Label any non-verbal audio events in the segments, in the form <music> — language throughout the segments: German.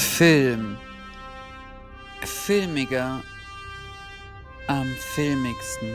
Film. Filmiger am filmigsten.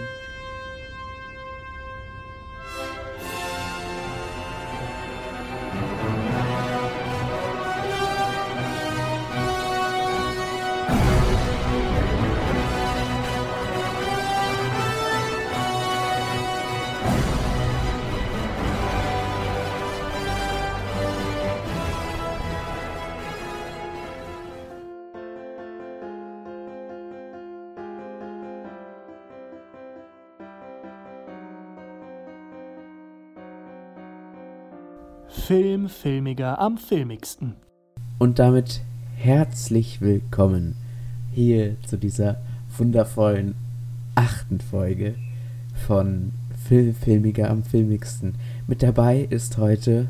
Filmiger am filmigsten. Und damit herzlich willkommen hier zu dieser wundervollen achten Folge von Film filmiger am filmigsten. Mit dabei ist heute.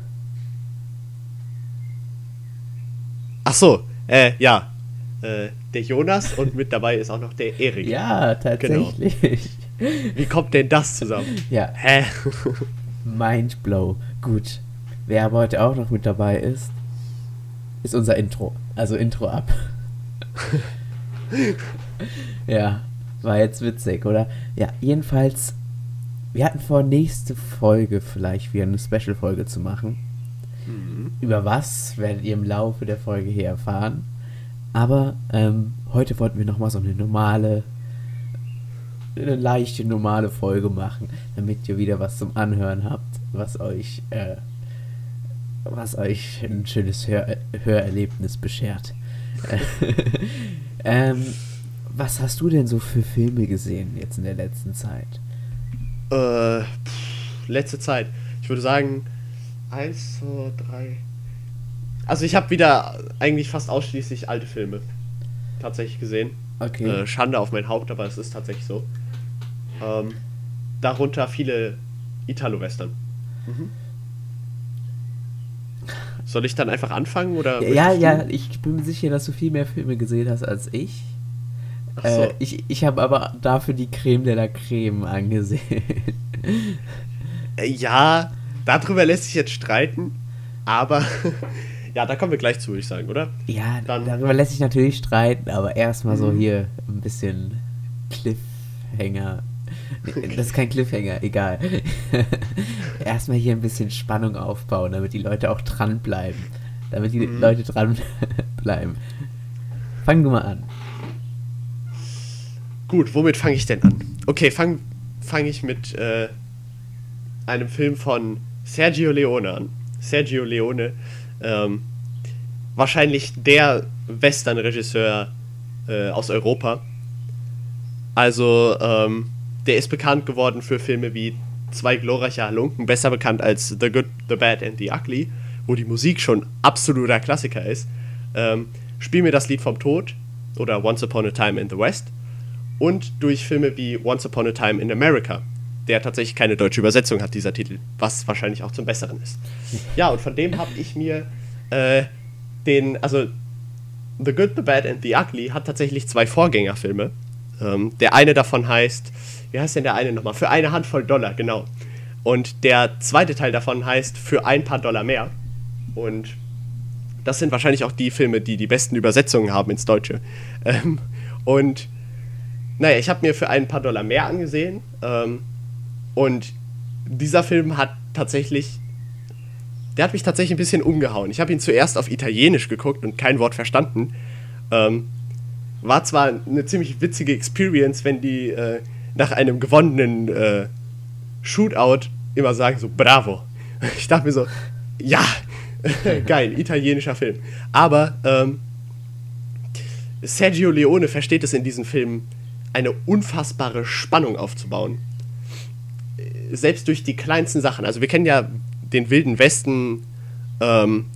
Ach so, äh, ja. Äh, der Jonas und mit dabei ist auch noch der Erik. Ja, tatsächlich. Genau. Wie kommt denn das zusammen? Ja. Hä? Mindblow. Gut. Wer aber heute auch noch mit dabei ist, ist unser Intro. Also Intro ab. <laughs> ja, war jetzt witzig, oder? Ja, jedenfalls, wir hatten vor, nächste Folge vielleicht wieder eine Special-Folge zu machen. Mhm. Über was werdet ihr im Laufe der Folge hier erfahren. Aber ähm, heute wollten wir nochmal so eine normale, eine leichte, normale Folge machen, damit ihr wieder was zum Anhören habt, was euch äh, was euch ein schönes Hör Hörerlebnis beschert. <laughs> ähm, was hast du denn so für Filme gesehen jetzt in der letzten Zeit? Äh, pff, letzte Zeit. Ich würde sagen, eins, zwei, drei. Also ich habe wieder eigentlich fast ausschließlich alte Filme tatsächlich gesehen. Okay. Äh, Schande auf mein Haupt, aber es ist tatsächlich so. Ähm, darunter viele Italo-Western. Mhm. Soll ich dann einfach anfangen oder? Ja, ja, du? ich bin mir sicher, dass du viel mehr Filme gesehen hast als ich. Ach so. Äh, ich ich habe aber dafür die Creme de la Creme angesehen. Äh, ja, darüber lässt sich jetzt streiten, aber <laughs> ja, da kommen wir gleich zu, würde ich sagen, oder? Ja, dann, darüber lässt sich natürlich streiten, aber erstmal so mhm. hier ein bisschen Cliffhanger das ist kein Cliffhanger, egal. <laughs> Erstmal hier ein bisschen Spannung aufbauen, damit die Leute auch dranbleiben. Damit die mhm. Leute dranbleiben. <laughs> Fang du mal an. Gut, womit fange ich denn an? Okay, fange fang ich mit äh, einem Film von Sergio Leone an. Sergio Leone, ähm, wahrscheinlich der Western-Regisseur äh, aus Europa. Also, ähm, der ist bekannt geworden für Filme wie Zwei glorreiche Halunken, besser bekannt als The Good, The Bad and The Ugly, wo die Musik schon absoluter Klassiker ist. Ähm, Spiel mir das Lied vom Tod oder Once Upon a Time in the West und durch Filme wie Once Upon a Time in America, der tatsächlich keine deutsche Übersetzung hat, dieser Titel, was wahrscheinlich auch zum Besseren ist. Ja, und von dem habe ich mir äh, den, also The Good, The Bad and The Ugly hat tatsächlich zwei Vorgängerfilme. Ähm, der eine davon heißt wie heißt denn der eine nochmal? Für eine Handvoll Dollar, genau. Und der zweite Teil davon heißt Für ein paar Dollar mehr. Und das sind wahrscheinlich auch die Filme, die die besten Übersetzungen haben ins Deutsche. <laughs> Ähm, und naja, ich habe mir für ein paar Dollar mehr angesehen. Ähm, und dieser Film hat tatsächlich, der hat mich tatsächlich ein bisschen umgehauen. Ich habe ihn zuerst auf Italienisch geguckt und kein Wort verstanden. Ähm, war zwar eine ziemlich witzige Experience, wenn die äh, nach einem gewonnenen äh, Shootout immer sagen so Bravo. Ich dachte mir so, ja, <laughs> geil, italienischer Film. Aber ähm, Sergio Leone versteht es in diesem Film, eine unfassbare Spannung aufzubauen. Selbst durch die kleinsten Sachen. Also wir kennen ja den Wilden Westen, ähm,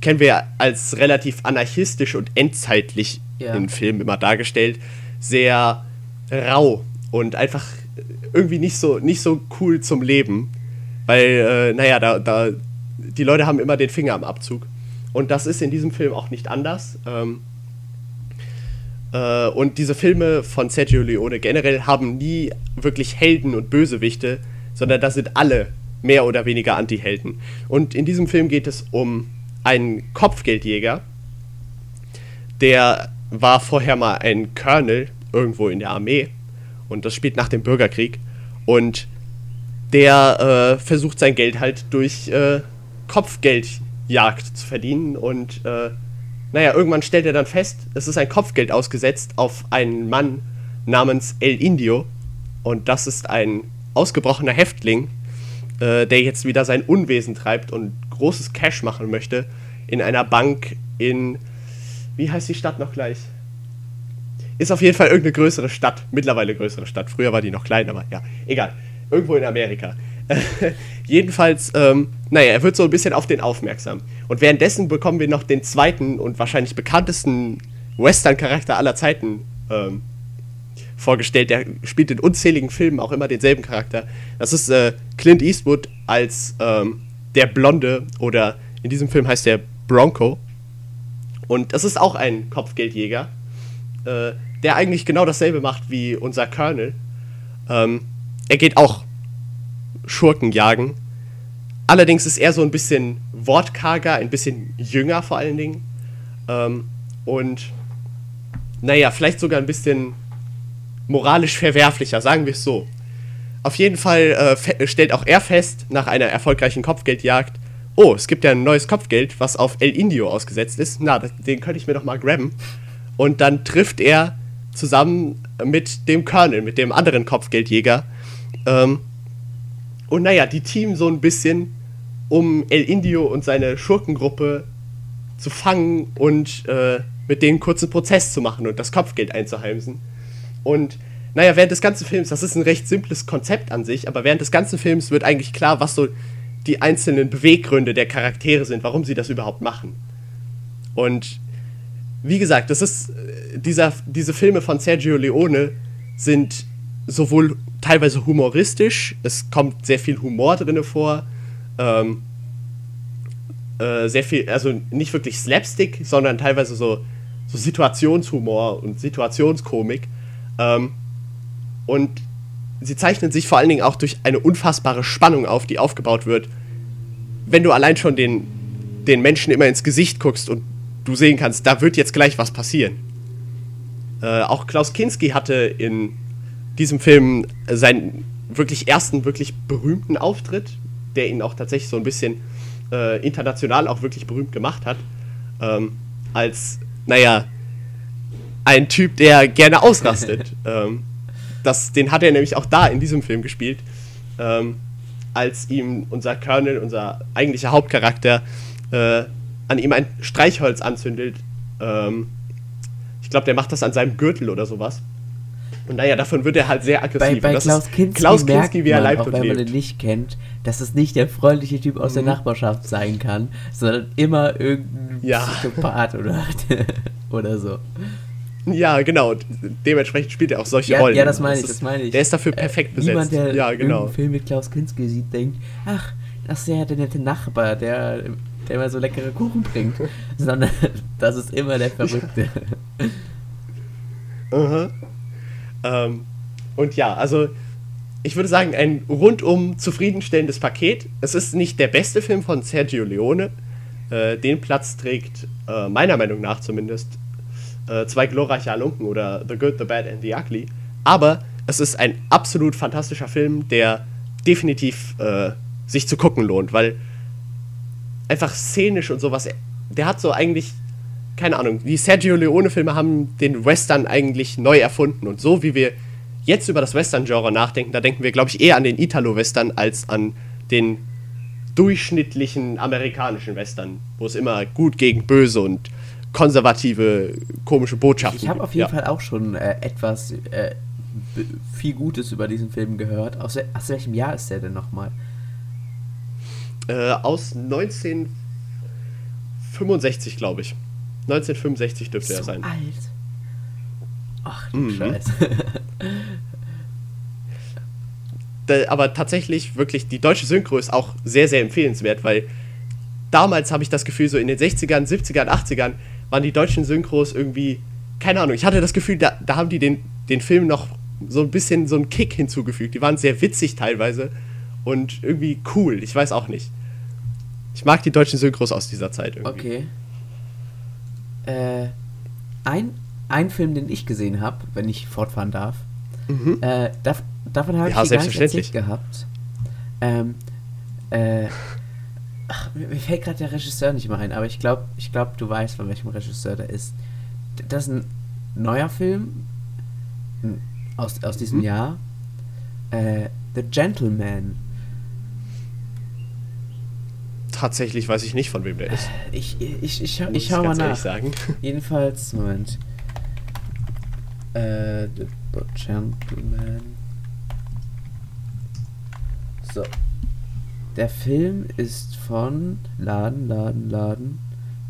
kennen wir als relativ anarchistisch und endzeitlich ja. in Filmen immer dargestellt. Sehr rau, und einfach irgendwie nicht so, nicht so cool zum Leben. Weil, äh, naja, da, da, die Leute haben immer den Finger am Abzug. Und das ist in diesem Film auch nicht anders. Ähm, äh, und diese Filme von Sergio Leone generell haben nie wirklich Helden und Bösewichte, sondern das sind alle mehr oder weniger Anti-Helden. Und in diesem Film geht es um einen Kopfgeldjäger, der war vorher mal ein Colonel irgendwo in der Armee und das spielt nach dem Bürgerkrieg. Und der äh, versucht sein Geld halt durch äh, Kopfgeldjagd zu verdienen. Und äh, naja, irgendwann stellt er dann fest, es ist ein Kopfgeld ausgesetzt auf einen Mann namens El Indio. Und das ist ein ausgebrochener Häftling, äh, der jetzt wieder sein Unwesen treibt und großes Cash machen möchte in einer Bank in, wie heißt die Stadt noch gleich? Ist auf jeden Fall irgendeine größere Stadt, mittlerweile größere Stadt. Früher war die noch klein, aber ja, egal. Irgendwo in Amerika. <laughs> Jedenfalls, ähm, naja, er wird so ein bisschen auf den aufmerksam. Und währenddessen bekommen wir noch den zweiten und wahrscheinlich bekanntesten Western-Charakter aller Zeiten ähm, vorgestellt. Der spielt in unzähligen Filmen auch immer denselben Charakter. Das ist äh, Clint Eastwood als ähm, der Blonde oder in diesem Film heißt er Bronco. Und das ist auch ein Kopfgeldjäger, äh, der eigentlich genau dasselbe macht wie unser Colonel. Ähm, er geht auch Schurken jagen. Allerdings ist er so ein bisschen wortkarger, ein bisschen jünger vor allen Dingen. Ähm, und naja, vielleicht sogar ein bisschen moralisch verwerflicher, sagen wir es so. Auf jeden Fall äh, stellt auch er fest, nach einer erfolgreichen Kopfgeldjagd, oh, es gibt ja ein neues Kopfgeld, was auf El Indio ausgesetzt ist. Na, den könnte ich mir doch mal grabben. Und dann trifft er zusammen mit dem Colonel, mit dem anderen Kopfgeldjäger. Ähm, und naja, die Team so ein bisschen, um El Indio und seine Schurkengruppe zu fangen und äh, mit denen kurzen Prozess zu machen und das Kopfgeld einzuheimsen. Und naja, während des ganzen Films, das ist ein recht simples Konzept an sich, aber während des ganzen Films wird eigentlich klar, was so die einzelnen Beweggründe der Charaktere sind, warum sie das überhaupt machen. Und wie gesagt, das ist äh, dieser, diese Filme von Sergio Leone sind sowohl teilweise humoristisch, es kommt sehr viel Humor drin vor, ähm, äh, sehr viel, also nicht wirklich Slapstick, sondern teilweise so, so Situationshumor und Situationskomik. Ähm, und sie zeichnen sich vor allen Dingen auch durch eine unfassbare Spannung auf, die aufgebaut wird, wenn du allein schon den, den Menschen immer ins Gesicht guckst und du sehen kannst, da wird jetzt gleich was passieren. Äh, auch Klaus Kinski hatte in diesem Film seinen wirklich ersten, wirklich berühmten Auftritt, der ihn auch tatsächlich so ein bisschen äh, international auch wirklich berühmt gemacht hat. Ähm, als, naja, ein Typ, der gerne ausrastet. <laughs> ähm, das, den hat er nämlich auch da in diesem Film gespielt, ähm, als ihm unser Colonel, unser eigentlicher Hauptcharakter, äh, an ihm ein Streichholz anzündet. Ähm, ich glaube, der macht das an seinem Gürtel oder sowas. Und naja, davon wird er halt sehr aggressiv. Bei, bei Klaus Kinski, Klaus Kinski wie er lebt auch wenn lebt. man den nicht kennt, dass es nicht der freundliche Typ aus mhm. der Nachbarschaft sein kann, sondern immer irgendein ja. Psychopath oder, <laughs> oder so. Ja, genau. Dementsprechend spielt er auch solche ja, Rollen. Ja, das meine ich, das meine ich. Der ist dafür äh, perfekt äh, besetzt. Niemand, der ja, genau. einen Film mit Klaus Kinski sieht, denkt, ach, das ist ja der nette Nachbar, der, der immer so leckere Kuchen bringt. <laughs> Sondern das ist immer der Verrückte. Ja. Uh -huh. ähm, und ja, also ich würde sagen, ein rundum zufriedenstellendes Paket. Es ist nicht der beste Film von Sergio Leone. Äh, den Platz trägt, äh, meiner Meinung nach zumindest, äh, zwei glorreiche Halunken oder The Good, The Bad and The Ugly. Aber es ist ein absolut fantastischer Film, der definitiv äh, sich zu gucken lohnt, weil einfach szenisch und sowas, der hat so eigentlich, keine Ahnung, die Sergio Leone-Filme haben den Western eigentlich neu erfunden und so wie wir jetzt über das Western-Genre nachdenken, da denken wir, glaube ich, eher an den Italo-Western als an den durchschnittlichen amerikanischen Western, wo es immer gut gegen böse und konservative, komische Botschaften. Ich habe auf jeden ja. Fall auch schon äh, etwas äh, viel Gutes über diesen Film gehört. Aus, aus welchem Jahr ist der denn nochmal? Äh, aus 1965, glaube ich. 1965 dürfte so er sein. alt. Ach, du mhm. Scheiße. aber tatsächlich wirklich, die deutsche Synchro ist auch sehr, sehr empfehlenswert, weil damals habe ich das Gefühl, so in den 60ern, 70ern, 80ern, waren die deutschen Synchros irgendwie, keine Ahnung, ich hatte das Gefühl, da, da haben die den, den Film noch so ein bisschen so einen Kick hinzugefügt. Die waren sehr witzig teilweise und irgendwie cool, ich weiß auch nicht. Ich mag die deutschen Synchros aus dieser Zeit irgendwie. Okay. Äh, ein, ein Film, den ich gesehen habe, wenn ich fortfahren darf, Mhm. äh, dav davon habe Ja, ich selbstverständlich. gehabt. Ähm, äh, ach, mir, mir fällt gerade der Regisseur nicht mehr ein, aber ich glaube, ich glaub, du weißt, von welchem Regisseur der ist. Das ist ein neuer Film aus, aus diesem Mhm. Jahr. Äh, The Gentleman. Tatsächlich weiß ich nicht, von wem der ist. Ich, ich, ich, ich, Muss ich schau mal nach. sagen. <laughs> Jedenfalls, Moment. Äh, The Gentleman. So. Der Film ist von Laden, Laden, Laden.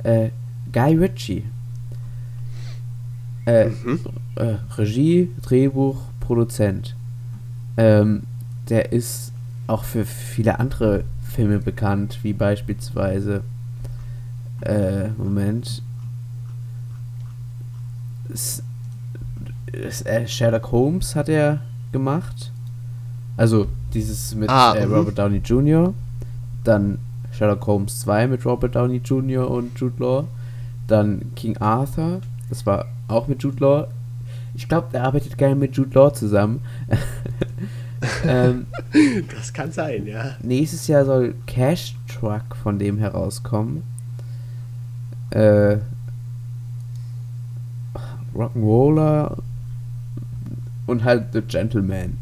Äh, Guy Ritchie. Äh, Mhm. äh, Regie, Drehbuch, Produzent. Ähm, der ist auch für viele andere Filme bekannt, wie beispielsweise äh, Moment. S äh, Sherlock Holmes hat er gemacht. Also dieses mit Ah, äh, mhm. Robert Downey Jr. Dann Sherlock Holmes 2 mit Robert Downey Jr. und Jude Law. Dann King Arthur. Das war auch mit Jude Law. Ich glaube, der arbeitet gerne mit Jude Law zusammen. <laughs> ähm, <laughs> Das kann sein, ja. Nächstes Jahr soll Cash Truck von dem herauskommen. Äh, Rock'n'Roller und halt The Gentleman.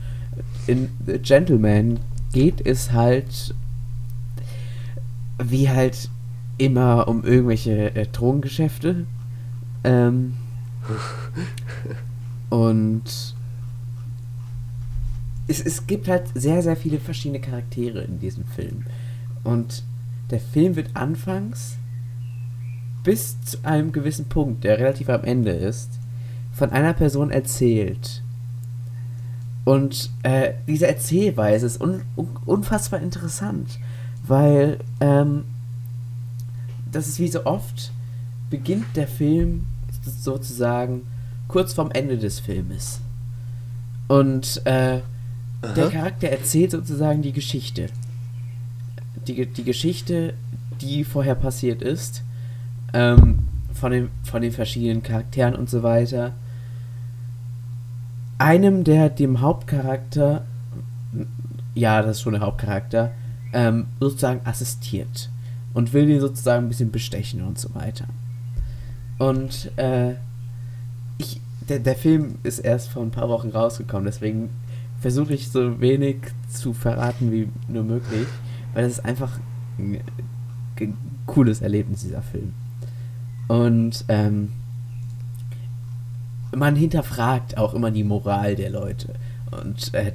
In The Gentleman geht es halt wie halt immer um irgendwelche äh, Drogengeschäfte. Ähm, <laughs> und es, es gibt halt sehr, sehr viele verschiedene Charaktere in diesem Film. Und der Film wird anfangs bis zu einem gewissen Punkt, der relativ am Ende ist, von einer Person erzählt. Und äh, diese Erzählweise ist un un unfassbar interessant, weil ähm, das ist wie so oft, beginnt der Film sozusagen kurz vorm Ende des Filmes. Und äh, der Aha. Charakter erzählt sozusagen die Geschichte. Die, die Geschichte, die vorher passiert ist. Ähm, von, den, von den verschiedenen Charakteren und so weiter. Einem, der dem Hauptcharakter, ja, das ist schon der Hauptcharakter, ähm, sozusagen assistiert. Und will ihn sozusagen ein bisschen bestechen und so weiter. Und äh, ich, der, der Film ist erst vor ein paar Wochen rausgekommen, deswegen versuche ich so wenig zu verraten wie nur möglich, weil es ist einfach ein g- cooles Erlebnis, dieser Film. Und ähm, man hinterfragt auch immer die Moral der Leute. Und äh,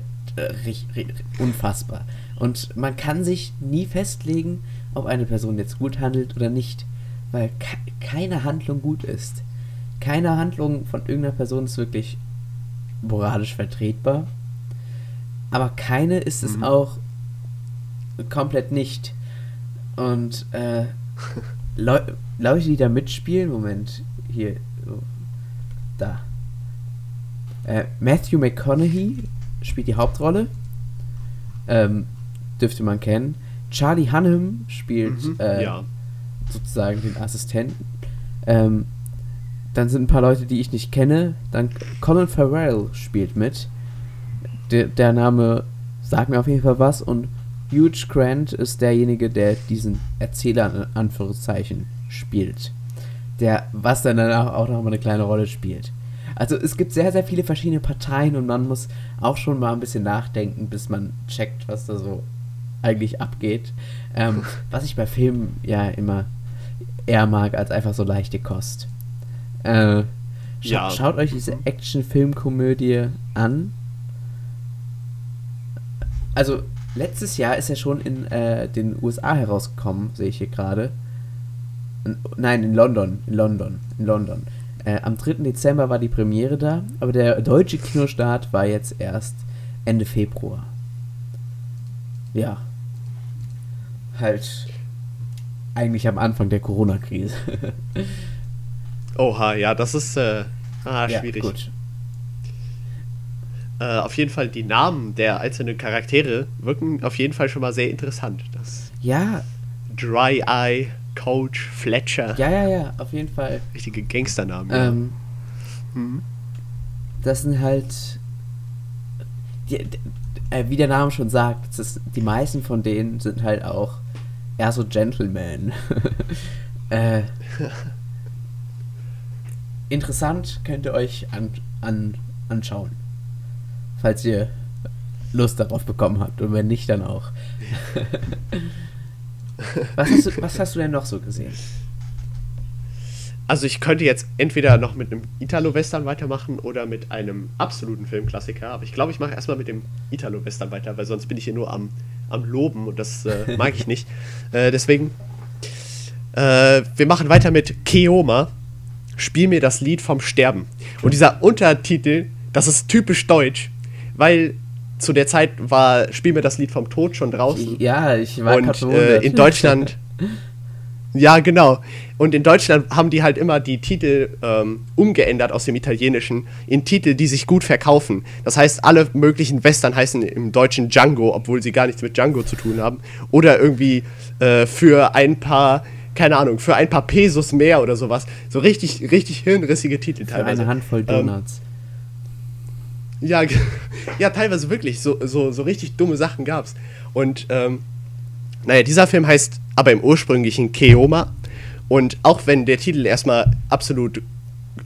unfassbar. Und man kann sich nie festlegen, ob eine Person jetzt gut handelt oder nicht, weil ke keine Handlung gut ist. Keine Handlung von irgendeiner Person ist wirklich moralisch vertretbar. Aber keine ist es Mhm. auch komplett nicht. Und äh, Leu Leute, die da mitspielen, Moment, hier, da. Äh, Matthew McConaughey spielt die Hauptrolle. Ähm, dürfte man kennen. Charlie Hunnam spielt Mhm, äh, ja. sozusagen den Assistenten. Ähm, dann sind ein paar Leute, die ich nicht kenne. Dann Colin Farrell spielt mit. Der, der Name sagt mir auf jeden Fall was. Und Hugh Grant ist derjenige, der diesen Erzähler in Anführungszeichen spielt. Der, was dann danach auch noch mal eine kleine Rolle spielt. Also es gibt sehr, sehr viele verschiedene Parteien und man muss auch schon mal ein bisschen nachdenken, bis man checkt, was da so eigentlich abgeht. Ähm, <laughs> was ich bei Filmen ja immer eher mag, als einfach so leichte Kost. Äh, scha Ja. Schaut euch diese Action-Film-Komödie an. Also, letztes Jahr ist er schon in äh, den USA herausgekommen, sehe ich hier gerade. Nein, in London. In London. In London. Äh, am 3. Dezember war die Premiere da, aber der deutsche Kinostart war jetzt erst Ende Februar. Ja. Halt eigentlich am Anfang der Corona-Krise. Oha, ja, das ist äh, ah, ja, schwierig. gut. Äh, auf jeden Fall die Namen der einzelnen Charaktere wirken auf jeden Fall schon mal sehr interessant. Das Ja, Dry Eye, Coach, Fletcher. ja, ja, ja, auf jeden Fall. Richtige Gangsternamen. ja. Ähm, das sind halt, die, äh, wie der Name schon sagt, das, die meisten von denen sind halt auch eher so Gentlemen. <laughs> äh, <laughs> interessant könnt ihr euch an, an, anschauen, falls ihr Lust darauf bekommen habt und wenn nicht, dann auch. <laughs> was, hast du, was hast du denn noch so gesehen? Also ich könnte jetzt entweder noch mit einem Italo-Western weitermachen oder mit einem absoluten Filmklassiker. Aber ich glaube, ich mache erstmal mit dem Italo-Western weiter, weil sonst bin ich hier nur am, am Loben und das äh, <laughs> mag ich nicht. Äh, deswegen, äh, wir machen weiter mit Keoma. Spiel mir das Lied vom Sterben. Und dieser Untertitel, das ist typisch deutsch, weil zu der Zeit war Spiel mir das Lied vom Tod schon draußen. Ja, ich war Und äh, in Deutschland... <laughs> Ja, genau. Und in Deutschland haben die halt immer die Titel ähm, umgeändert aus dem Italienischen in Titel, die sich gut verkaufen. Das heißt, alle möglichen Western heißen im Deutschen Django, obwohl sie gar nichts mit Django zu tun haben. Oder irgendwie äh, für ein paar, keine Ahnung, für ein paar Pesos mehr oder sowas. So richtig, richtig hirnrissige Titel Für teilweise. eine Handvoll Ähm, Donuts. Ja, <laughs> ja, teilweise wirklich. So, so, so richtig dumme Sachen gab's. Und ähm, naja, dieser Film heißt aber im ursprünglichen Keoma. Und auch wenn der Titel erstmal absolut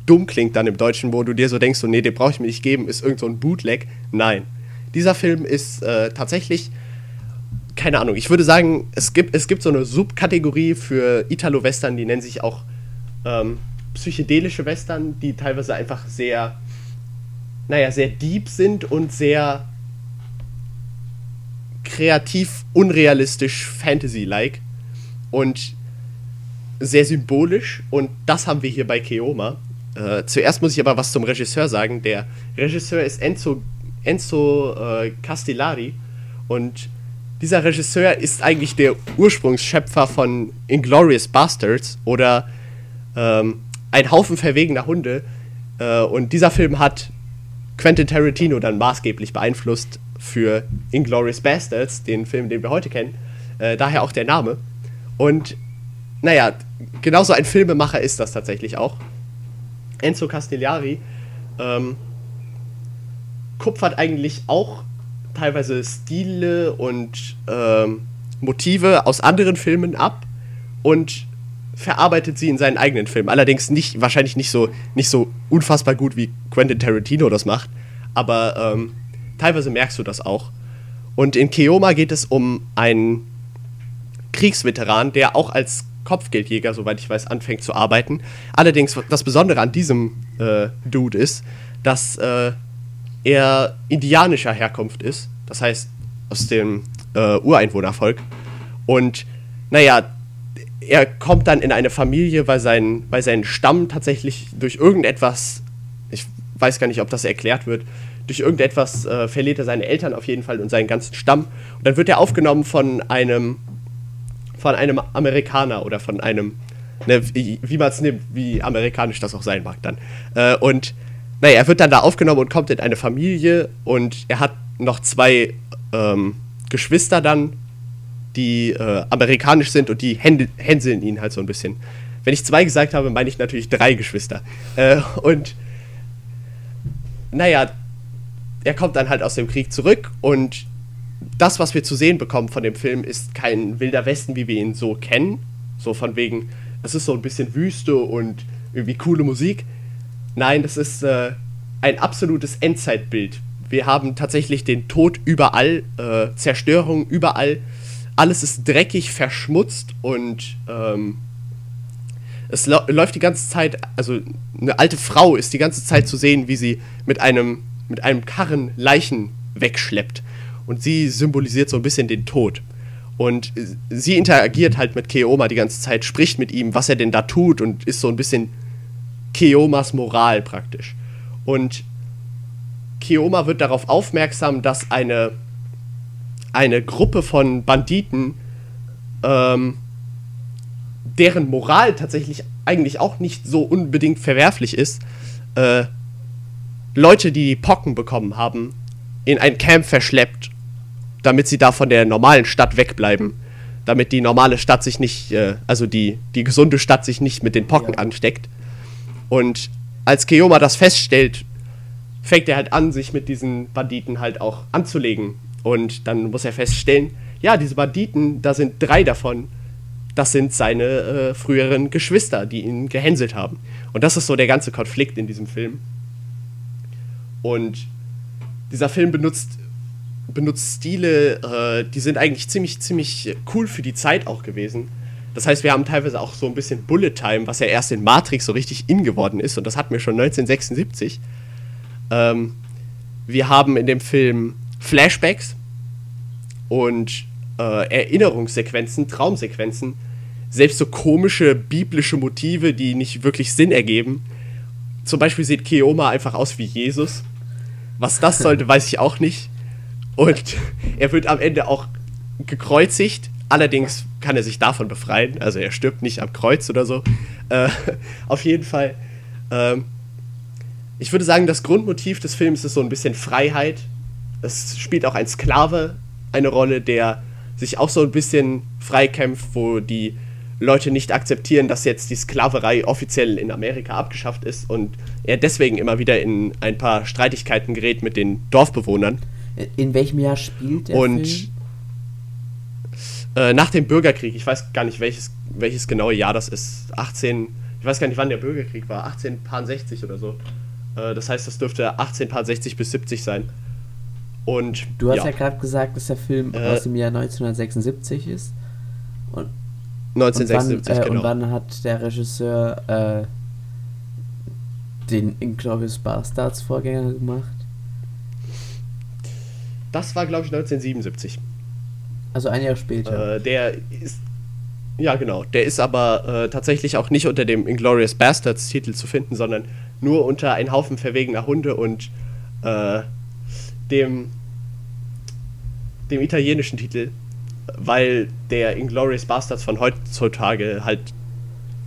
dumm klingt dann im Deutschen, wo du dir so denkst, so, nee, den brauche ich mir nicht geben, ist irgend so ein Bootleg. Nein. Dieser Film ist äh, tatsächlich, keine Ahnung, ich würde sagen, es gibt, es gibt so eine Subkategorie für Italo-Western, die nennen sich auch ähm, psychedelische Western, die teilweise einfach sehr, naja, sehr deep sind und sehr kreativ, unrealistisch, Fantasy-like und sehr symbolisch und das haben wir hier bei Keoma. Äh, zuerst muss ich aber was zum Regisseur sagen. Der Regisseur ist Enzo, Enzo äh, Castellari und dieser Regisseur ist eigentlich der Ursprungsschöpfer von Inglorious Bastards oder ähm, Ein Haufen verwegener Hunde. Äh, und dieser Film hat Quentin Tarantino dann maßgeblich beeinflusst für Inglorious Bastards, den Film, den wir heute kennen. Äh, daher auch der Name. Und naja, genauso ein Filmemacher ist das tatsächlich auch. Enzo Castellari ähm, kupfert eigentlich auch teilweise Stile und ähm, Motive aus anderen Filmen ab und verarbeitet sie in seinen eigenen Filmen. Allerdings nicht, wahrscheinlich nicht so, nicht so unfassbar gut wie Quentin Tarantino das macht, aber ähm, teilweise merkst du das auch. Und in Keoma geht es um einen Kriegsveteran, der auch als Kopfgeldjäger, soweit ich weiß, anfängt zu arbeiten. Allerdings, das Besondere an diesem äh, Dude ist, dass äh, er indianischer Herkunft ist, das heißt aus dem äh, Ureinwohnervolk. Und naja, er kommt dann in eine Familie, weil sein, weil sein Stamm tatsächlich durch irgendetwas, ich weiß gar nicht, ob das erklärt wird, durch irgendetwas äh, verliert er seine Eltern auf jeden Fall und seinen ganzen Stamm. Und dann wird er aufgenommen von einem, von einem Amerikaner oder von einem, ne, wie, man es nimmt, wie amerikanisch das auch sein mag dann. Äh, und naja, er wird dann da aufgenommen und kommt in eine Familie und er hat noch zwei ähm, Geschwister dann, die äh, amerikanisch sind und die händ- hänseln ihn halt so ein bisschen. Wenn ich zwei gesagt habe, meine ich natürlich drei Geschwister. Äh, und naja, er kommt dann halt aus dem Krieg zurück und das, was wir zu sehen bekommen von dem Film, ist kein wilder Westen, wie wir ihn so kennen. So von wegen, es ist so ein bisschen Wüste und irgendwie coole Musik. Nein, das ist äh, ein absolutes Endzeitbild. Wir haben tatsächlich den Tod überall, äh, Zerstörung überall. Alles ist dreckig, verschmutzt und ähm, es läuft die ganze Zeit, also eine alte Frau ist die ganze Zeit zu sehen, wie sie mit einem, mit einem Karren Leichen wegschleppt. Und sie symbolisiert so ein bisschen den Tod. Und äh, sie interagiert halt mit Keoma die ganze Zeit, spricht mit ihm, was er denn da tut und ist so ein bisschen Keomas Moral praktisch. Und Keoma wird darauf aufmerksam, dass eine, eine Gruppe von Banditen, ähm, deren Moral tatsächlich eigentlich auch nicht so unbedingt verwerflich ist, äh, Leute, die Pocken bekommen haben, in ein Camp verschleppt, damit sie da von der normalen Stadt wegbleiben. Damit die normale Stadt sich nicht, äh, also die, die gesunde Stadt sich nicht mit den Pocken Ja. ansteckt. Und als Keoma das feststellt, fängt er halt an, sich mit diesen Banditen halt auch anzulegen. Und dann muss er feststellen, ja, diese Banditen, da sind drei davon, das sind seine äh, früheren Geschwister, die ihn gehänselt haben. Und das ist so der ganze Konflikt in diesem Film. Und dieser Film benutzt, benutzt Stile, äh, die sind eigentlich ziemlich, ziemlich cool für die Zeit auch gewesen. Das heißt, wir haben teilweise auch so ein bisschen Bullet Time, was ja erst in Matrix so richtig in geworden ist. Und das hatten wir schon 1976. Ähm, wir haben in dem Film Flashbacks und äh, Erinnerungssequenzen, Traumsequenzen, selbst so komische biblische Motive, die nicht wirklich Sinn ergeben. Zum Beispiel sieht Keoma einfach aus wie Jesus. Was das <laughs> sollte, weiß ich auch nicht. Und <laughs> er wird am Ende auch gekreuzigt. Allerdings kann er sich davon befreien. Also er stirbt nicht am Kreuz oder so. Äh, <laughs> auf jeden Fall. Ähm, ich würde sagen, das Grundmotiv des Films ist so ein bisschen Freiheit. Es spielt auch ein Sklave eine Rolle, der sich auch so ein bisschen freikämpft, wo die Leute nicht akzeptieren, dass jetzt die Sklaverei offiziell in Amerika abgeschafft ist und er deswegen immer wieder in ein paar Streitigkeiten gerät mit den Dorfbewohnern. In welchem Jahr spielt der und Film? Äh, nach dem Bürgerkrieg, ich weiß gar nicht welches, welches genaue Jahr das ist, 18, ich weiß gar nicht wann der Bürgerkrieg war, 1860 oder so. Äh, das heißt, das dürfte 1860 bis 70 sein. Und Du hast ja, ja gerade gesagt, dass der Film Äh, aus dem Jahr 1976 ist. Und, 1976, und, wann, äh, genau. und wann hat der Regisseur äh, den Inglourious Bastards Vorgänger gemacht? das war, glaube ich, 1977. Also ein Jahr später. Äh, der ist. Ja, genau. Der ist aber äh, tatsächlich auch nicht unter dem Inglorious Bastards Titel zu finden, sondern nur unter ein Haufen verwegener Hunde und äh, dem, dem italienischen Titel, weil der Inglorious Bastards von heutzutage halt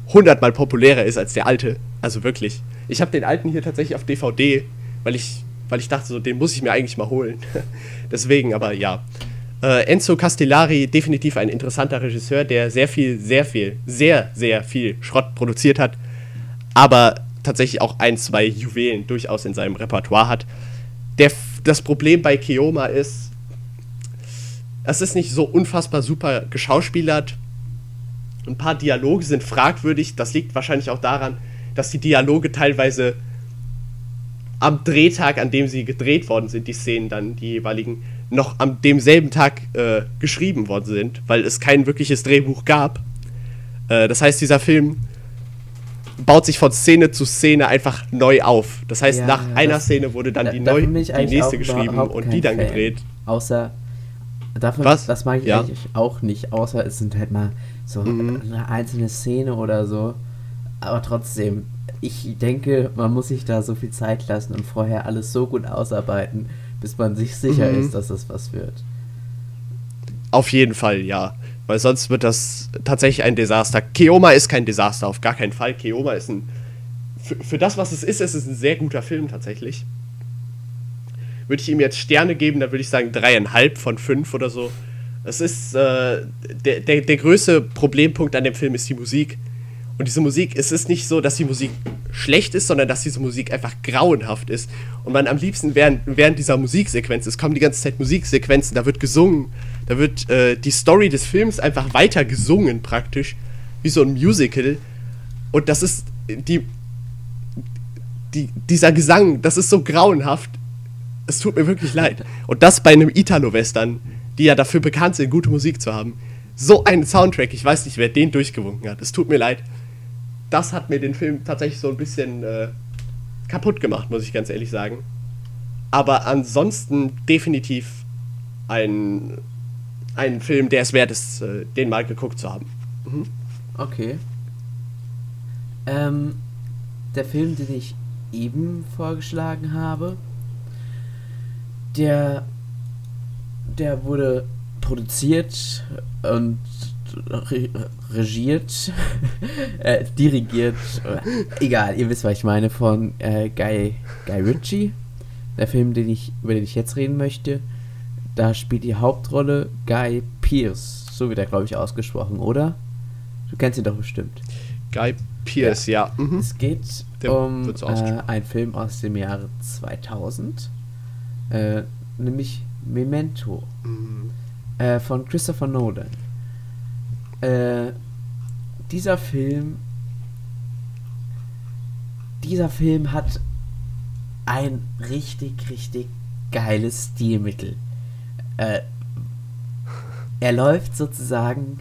hundertmal populärer ist als der alte. Also wirklich. Ich habe den alten hier tatsächlich auf DVD, weil ich, weil ich dachte, so, den muss ich mir eigentlich mal holen. <laughs> Deswegen, aber ja. Äh, Enzo Castellari, definitiv ein interessanter Regisseur, der sehr viel, sehr viel, sehr, sehr viel Schrott produziert hat, aber tatsächlich auch ein, zwei Juwelen durchaus in seinem Repertoire hat. Der, das Problem bei Keoma ist, es ist nicht so unfassbar super geschauspielert. Ein paar Dialoge sind fragwürdig. Das liegt wahrscheinlich auch daran, dass die Dialoge teilweise am Drehtag, an dem sie gedreht worden sind, die Szenen dann, die jeweiligen, noch am demselben Tag äh, geschrieben worden sind, weil es kein wirkliches Drehbuch gab. Äh, das heißt, dieser Film baut sich von Szene zu Szene einfach neu auf. Das heißt, Ja, nach ja, einer Szene wurde dann Da- die, neu, die nächste geschrieben und die dann Fan. gedreht. Außer, davon, Was? das mag ich Ja. eigentlich auch nicht, außer es sind halt mal so Mhm. eine einzelne Szene oder so. Aber trotzdem, ich denke, man muss sich da so viel Zeit lassen und vorher alles so gut ausarbeiten, bis man sich sicher Mhm. ist, dass das was wird. Auf jeden Fall, ja. Weil sonst wird das tatsächlich ein Desaster. Keoma ist kein Desaster, auf gar keinen Fall. Keoma ist ein. Für, für das, was es ist, ist es ein sehr guter Film tatsächlich. Würde ich ihm jetzt Sterne geben, dann würde ich sagen dreieinhalb von fünf oder so. Es ist. Äh, der, der, der größte Problempunkt an dem Film ist die Musik. Und diese Musik, es ist nicht so, dass die Musik schlecht ist, sondern dass diese Musik einfach grauenhaft ist. Und man am liebsten während, während dieser Musiksequenz, es kommen die ganze Zeit Musiksequenzen, da wird gesungen, da wird äh, die Story des Films einfach weiter gesungen praktisch, wie so ein Musical. Und das ist die, die dieser Gesang, das ist so grauenhaft. Es tut mir wirklich leid. Und das bei einem Italo-Western, die ja dafür bekannt sind, gute Musik zu haben. So ein Soundtrack, ich weiß nicht, wer den durchgewunken hat. Es tut mir leid. Das hat mir den Film tatsächlich so ein bisschen äh, kaputt gemacht, muss ich ganz ehrlich sagen. Aber ansonsten definitiv ein, ein Film, der es wert ist, äh, den mal geguckt zu haben. Okay. Ähm, der Film, den ich eben vorgeschlagen habe, der, der wurde produziert und re regiert, <laughs> äh, dirigiert, äh, egal, ihr wisst, was ich meine, von äh, Guy, Guy Ritchie. Der Film, den ich, über den ich jetzt reden möchte, da spielt die Hauptrolle Guy Pearce. So wird er, glaube ich, ausgesprochen, oder? Du kennst ihn doch bestimmt. Guy Pierce, ja. Mhm. Es geht Der um äh, einen Film aus dem Jahre 2000, äh, nämlich Memento Mhm. äh, von Christopher Nolan. Äh, dieser Film, dieser Film hat ein richtig, richtig geiles Stilmittel. Äh, er läuft sozusagen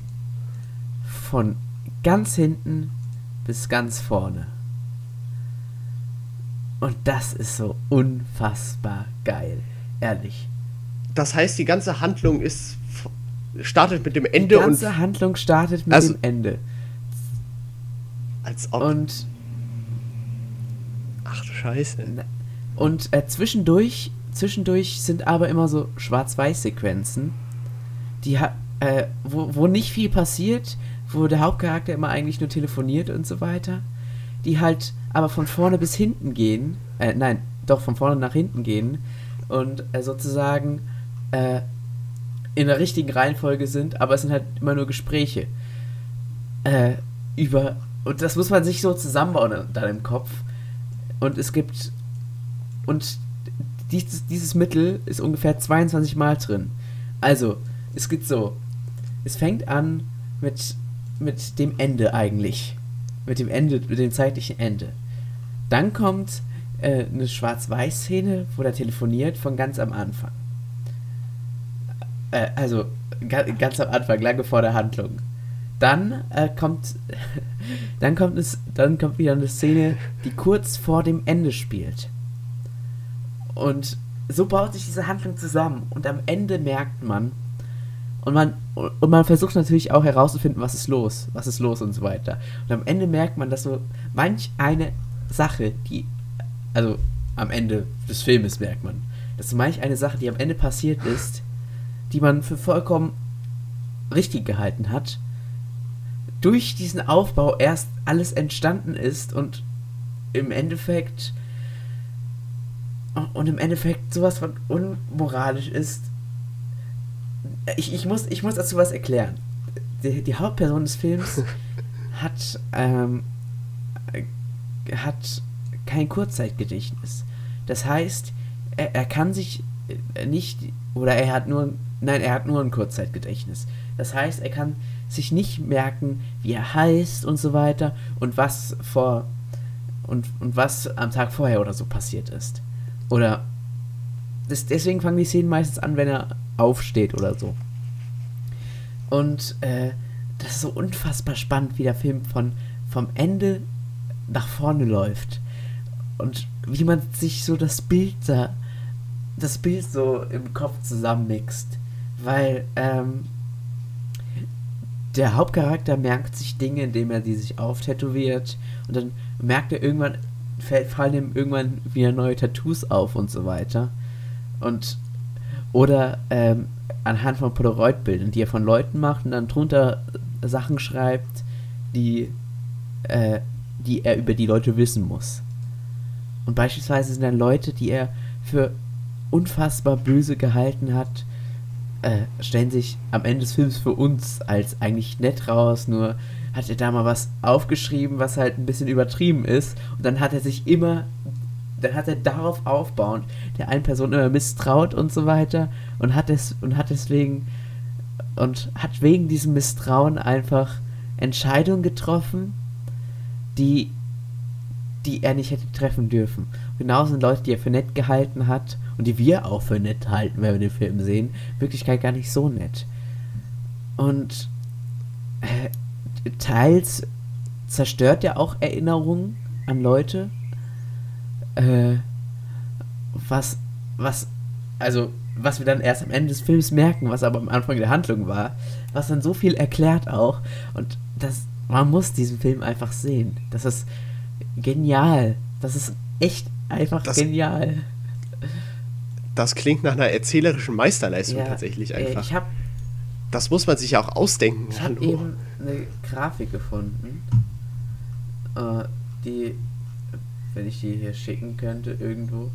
von ganz hinten bis ganz vorne. Und das ist so unfassbar geil. Ehrlich. Das heißt, die ganze Handlung ist startet mit dem Die Ende und ganze Handlung startet mit Also- dem Ende. als ob. Und, ach du Scheiße. und äh, zwischendurch, zwischendurch sind aber immer so Schwarz-Weiß-Sequenzen, die ha äh, wo, wo nicht viel passiert, wo der Hauptcharakter immer eigentlich nur telefoniert und so weiter, die halt aber von vorne bis hinten gehen, äh, nein, doch von vorne nach hinten gehen und äh, sozusagen äh, in der richtigen Reihenfolge sind, aber es sind halt immer nur Gespräche. Äh, über, und das muss man sich so zusammenbauen dann im Kopf. Und es gibt, und dieses, dieses Mittel ist ungefähr 22 Mal drin. Also, es gibt so, es fängt an mit, mit dem Ende eigentlich. Mit dem Ende, mit dem zeitlichen Ende. Dann kommt äh, eine Schwarz-Weiß-Szene, wo der telefoniert von ganz am Anfang. Äh, also, ga, ganz am Anfang, lange vor der Handlung. Dann äh, kommt, <laughs> dann kommt es, dann kommt wieder eine Szene, die kurz vor dem Ende spielt. Und so baut sich diese Handlung zusammen. Und am Ende merkt man, und man, und man versucht natürlich auch herauszufinden, was ist los, was ist los und so weiter. Und am Ende merkt man, dass so manch eine Sache, die, also am Ende des Filmes merkt man, dass so manch eine Sache, die am Ende passiert ist, die man für vollkommen richtig gehalten hat, durch diesen Aufbau erst alles entstanden ist und im Endeffekt und im Endeffekt sowas von unmoralisch ist. Ich, ich, muss, ich muss dazu was erklären. Die, die Hauptperson des Films <laughs> hat, ähm, äh, hat kein Kurzzeitgedächtnis. Das heißt, er, er kann sich nicht, oder er hat nur, nein, er hat nur ein Kurzzeitgedächtnis. Das heißt, er kann sich nicht merken, wie er heißt und so weiter und was vor und, und was am Tag vorher oder so passiert ist. Oder das, deswegen fangen die Szenen meistens an, wenn er aufsteht oder so. Und äh, das ist so unfassbar spannend, wie der Film von vom Ende nach vorne läuft. Und wie man sich so das Bild da, das Bild so im Kopf zusammenmixt. Weil, ähm, der Hauptcharakter merkt sich Dinge, indem er die sich auftätowiert und dann merkt er irgendwann, fallen ihm irgendwann wieder neue Tattoos auf und so weiter. Und oder ähm, anhand von Polaroid-Bildern, die er von Leuten macht und dann drunter Sachen schreibt, die, äh, die er über die Leute wissen muss. Und beispielsweise sind dann Leute, die er für unfassbar böse gehalten hat, äh, stellen sich am Ende des Films für uns als eigentlich nett raus, nur hat er da mal was aufgeschrieben, was halt ein bisschen übertrieben ist und dann hat er sich immer, dann hat er darauf aufbauend der einen Person immer misstraut und so weiter und hat es und hat deswegen und hat wegen diesem Misstrauen einfach Entscheidungen getroffen, die die er nicht hätte treffen dürfen. Genauso sind Leute, die er für nett gehalten hat und die wir auch für nett halten, wenn wir den Film sehen, in Wirklichkeit gar nicht so nett. Und äh, teils zerstört er auch Erinnerungen an Leute, äh, was, was, also, was wir dann erst am Ende des Films merken, was aber am Anfang der Handlung war, was dann so viel erklärt auch. Und das, man muss diesen Film einfach sehen. Das ist genial. Das ist echt einfach Das- genial. Das klingt nach einer erzählerischen Meisterleistung Ja, tatsächlich einfach. Ich habe das muss man sich ja auch ausdenken. ich hab Hallo. eben eine Grafik gefunden, äh, die, wenn ich die hier schicken könnte, irgendwo.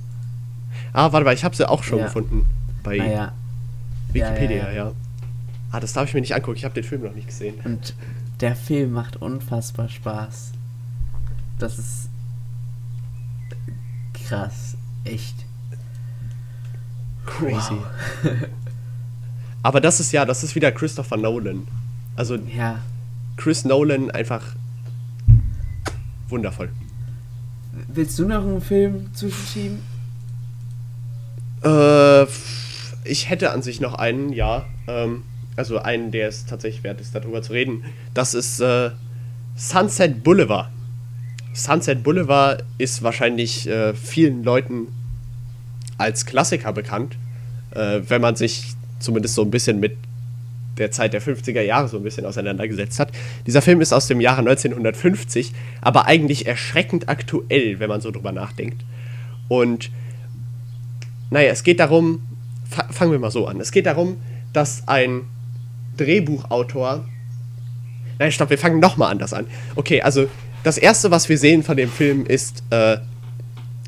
Ah, warte mal, ich habe sie auch schon Ja. gefunden. Bei Naja, Wikipedia, ja, ja, ja, ja. Ah, das darf ich mir nicht angucken. Ich habe den Film noch nicht gesehen. und der Film macht unfassbar Spaß. Das ist krass, echt. Crazy. <laughs> Aber das ist ja, das ist wieder Christopher Nolan. Also Ja, Chris Nolan einfach wundervoll. willst du noch einen Film zwischenschieben? Äh, ich hätte an sich noch einen, ja. Ähm, also einen, der es tatsächlich wert ist, darüber zu reden. Das ist äh, Sunset Boulevard. Sunset Boulevard ist wahrscheinlich äh, vielen Leuten als Klassiker bekannt, äh, wenn man sich zumindest so ein bisschen mit der Zeit der 50er Jahre so ein bisschen auseinandergesetzt hat. Dieser Film ist aus dem Jahre 1950, aber eigentlich erschreckend aktuell, wenn man so drüber nachdenkt. Und naja, es geht darum, fa fangen wir mal so an. Es geht darum, dass ein Drehbuchautor. Nein, stopp, wir fangen nochmal anders an. Okay, also das erste, was wir sehen von dem Film, ist äh,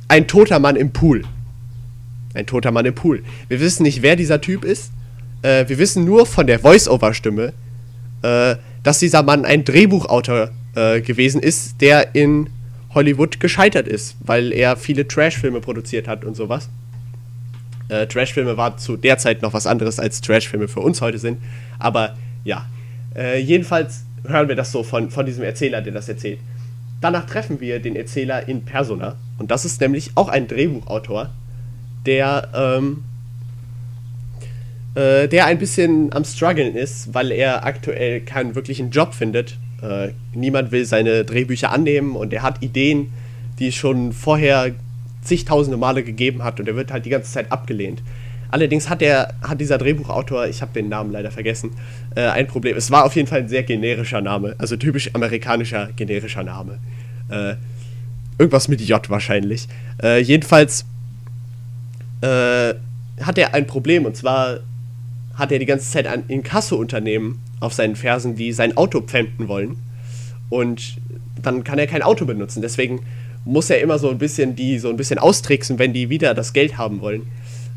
ein toter Mann im Pool. Ein toter Mann im Pool. Wir wissen nicht, wer dieser Typ ist. Äh, wir wissen nur von der Voice-Over-Stimme, äh, dass dieser Mann ein Drehbuchautor äh, gewesen ist, der in Hollywood gescheitert ist, weil er viele Trash-Filme produziert hat und sowas. Äh, Trashfilme war zu der Zeit noch was anderes als Trashfilme für uns heute sind. Aber ja, äh, jedenfalls hören wir das so von, von diesem Erzähler, der das erzählt. Danach treffen wir den Erzähler in Persona. Und das ist nämlich auch ein Drehbuchautor, der, ähm, äh, der ein bisschen am struggeln ist, weil er aktuell keinen wirklichen Job findet. Äh, niemand will seine Drehbücher annehmen und er hat Ideen, die es schon vorher zigtausende Male gegeben hat und er wird halt die ganze Zeit abgelehnt. Allerdings hat er, hat dieser Drehbuchautor, ich habe den Namen leider vergessen, äh, ein Problem. Es war auf jeden Fall ein sehr generischer Name, also typisch amerikanischer generischer Name. Äh, irgendwas mit J wahrscheinlich. Äh, jedenfalls äh, hat er ein Problem und zwar hat er die ganze Zeit ein Inkasso-Unternehmen auf seinen Fersen, die sein Auto pfänden wollen. Und dann kann er kein Auto benutzen. Deswegen muss er immer so ein bisschen die so ein bisschen austricksen, wenn die wieder das Geld haben wollen.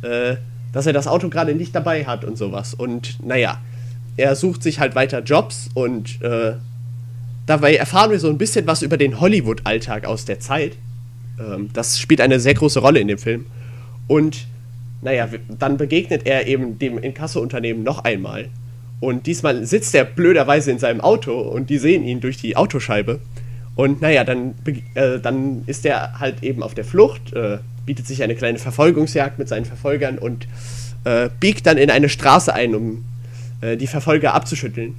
Äh, dass er das Auto gerade nicht dabei hat und sowas. Und naja, er sucht sich halt weiter Jobs und äh, dabei erfahren wir so ein bisschen was über den Hollywood-Alltag aus der Zeit. Ähm, das spielt eine sehr große Rolle in dem Film. Und naja, dann begegnet er eben dem Inkasso-Unternehmen noch einmal. Und diesmal sitzt er blöderweise in seinem Auto und die sehen ihn durch die Autoscheibe. Und naja, dann, äh, dann ist er halt eben auf der Flucht, äh, bietet sich eine kleine Verfolgungsjagd mit seinen Verfolgern und äh, biegt dann in eine Straße ein, um äh, die Verfolger abzuschütteln.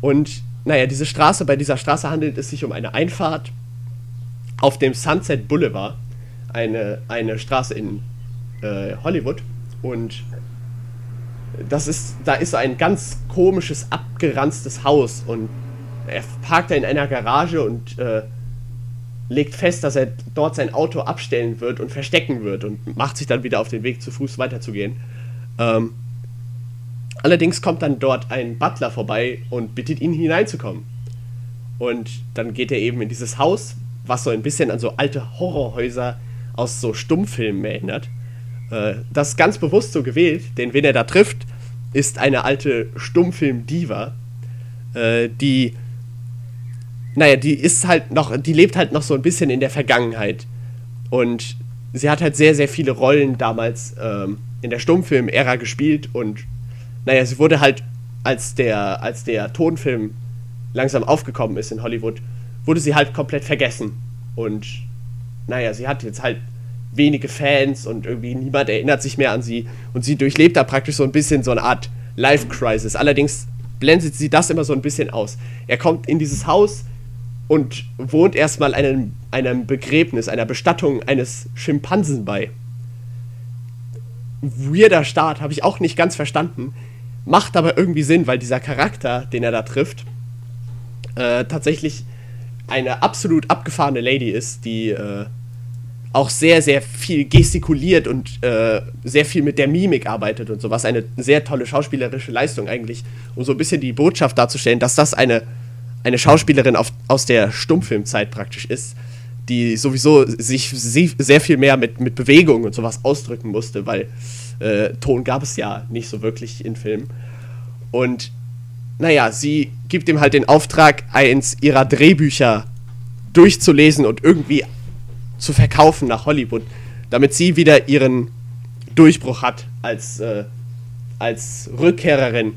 Und naja, diese Straße, bei dieser Straße handelt es sich um eine Einfahrt auf dem Sunset Boulevard, eine, eine Straße in äh, Hollywood. Und das ist, da ist ein ganz komisches, abgeranztes Haus und er parkt da in einer Garage und äh, legt fest, dass er dort sein Auto abstellen wird und verstecken wird und macht sich dann wieder auf den Weg zu Fuß weiterzugehen. Ähm, allerdings kommt dann dort ein Butler vorbei und bittet ihn hineinzukommen. Und dann geht er eben in dieses Haus, was so ein bisschen an so alte Horrorhäuser aus so Stummfilmen erinnert. Äh, das ganz bewusst so gewählt, denn wen er da trifft, ist eine alte Stummfilm-Diva, äh, die, naja, die ist halt noch, die lebt halt noch so ein bisschen in der Vergangenheit. Und sie hat halt sehr, sehr viele Rollen damals ähm, in der Stummfilm-Ära gespielt und, naja, sie wurde halt, als der, als der Tonfilm langsam aufgekommen ist in Hollywood, wurde sie halt komplett vergessen. Und naja, sie hat jetzt halt wenige Fans und irgendwie niemand erinnert sich mehr an sie. Und sie durchlebt da praktisch so ein bisschen so eine Art Life-Crisis. Allerdings blendet sie das immer so ein bisschen aus. Er kommt in dieses Haus und wohnt erstmal einem, einem Begräbnis, einer Bestattung eines Schimpansen bei. Weirder Start, habe ich auch nicht ganz verstanden. Macht aber irgendwie Sinn, weil dieser Charakter, den er da trifft, äh, tatsächlich eine absolut abgefahrene Lady ist, die äh, auch sehr, sehr viel gestikuliert und äh, sehr viel mit der Mimik arbeitet und sowas. Eine sehr tolle schauspielerische Leistung eigentlich, um so ein bisschen die Botschaft darzustellen, dass das eine, eine Schauspielerin auf, aus der Stummfilmzeit praktisch ist, die sowieso sich sehr viel mehr mit, mit Bewegung und sowas ausdrücken musste, weil äh, Ton gab es ja nicht so wirklich in Filmen. Und naja, sie gibt ihm halt den Auftrag, eins ihrer Drehbücher durchzulesen und irgendwie zu verkaufen nach Hollywood, damit sie wieder ihren Durchbruch hat als, äh, als Rückkehrerin.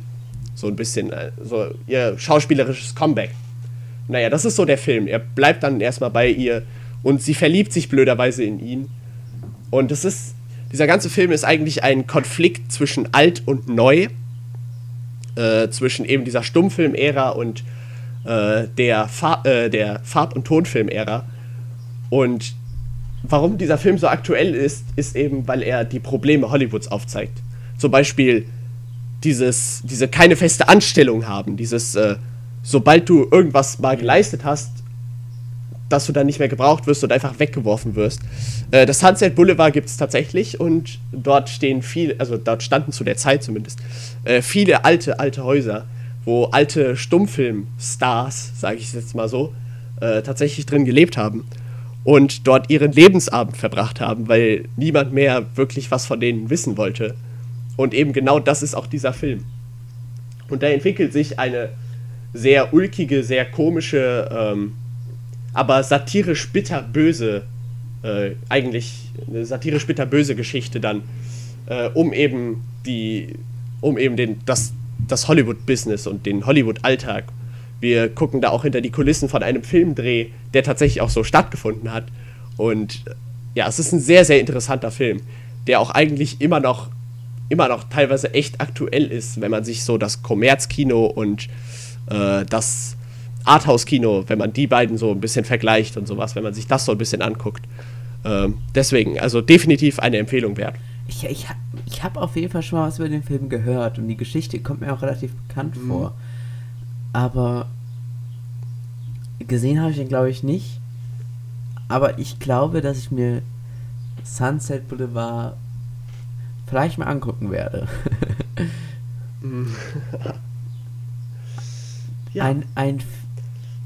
So ein bisschen, äh, so ihr schauspielerisches Comeback. Naja, das ist so der Film. Er bleibt dann erstmal bei ihr und sie verliebt sich blöderweise in ihn. Und es ist, dieser ganze Film ist eigentlich ein Konflikt zwischen alt und neu. Äh, zwischen eben dieser Stummfilm-Ära und äh, der, Fa äh, der Farb- und Tonfilm-Ära. Und warum dieser Film so aktuell ist, ist eben, weil er die Probleme Hollywoods aufzeigt. Zum Beispiel dieses, diese keine feste Anstellung haben, dieses, äh, sobald du irgendwas mal geleistet hast, dass du dann nicht mehr gebraucht wirst und einfach weggeworfen wirst. Äh, das Sunset Boulevard gibt es tatsächlich und dort stehen viele, also dort standen zu der Zeit zumindest, äh, viele alte, alte Häuser, wo alte Stummfilmstars, sage ich jetzt mal so, äh, tatsächlich drin gelebt haben und dort ihren Lebensabend verbracht haben, weil niemand mehr wirklich was von denen wissen wollte. Und eben genau das ist auch dieser Film. Und da entwickelt sich eine sehr ulkige, sehr komische, ähm, aber satirisch bitterböse, äh, eigentlich eine satirisch bitterböse Geschichte dann, äh, um eben die, um eben den, das, das Hollywood-Business und den Hollywood-Alltag. Wir gucken da auch hinter die Kulissen von einem Filmdreh, der tatsächlich auch so stattgefunden hat. Und ja, es ist ein sehr, sehr interessanter Film, der auch eigentlich immer noch, immer noch teilweise echt aktuell ist, wenn man sich so das Kommerzkino und äh, das Arthouse-Kino, wenn man die beiden so ein bisschen vergleicht und sowas, wenn man sich das so ein bisschen anguckt. Ähm, deswegen, also definitiv eine Empfehlung wert. Ich, ich, ich habe auf jeden Fall schon mal was über den Film gehört und die Geschichte kommt mir auch relativ bekannt mhm. vor. Aber gesehen habe ich ihn, glaube ich, nicht. Aber ich glaube, dass ich mir Sunset Boulevard vielleicht mal angucken werde. <laughs> ja. Ein, ein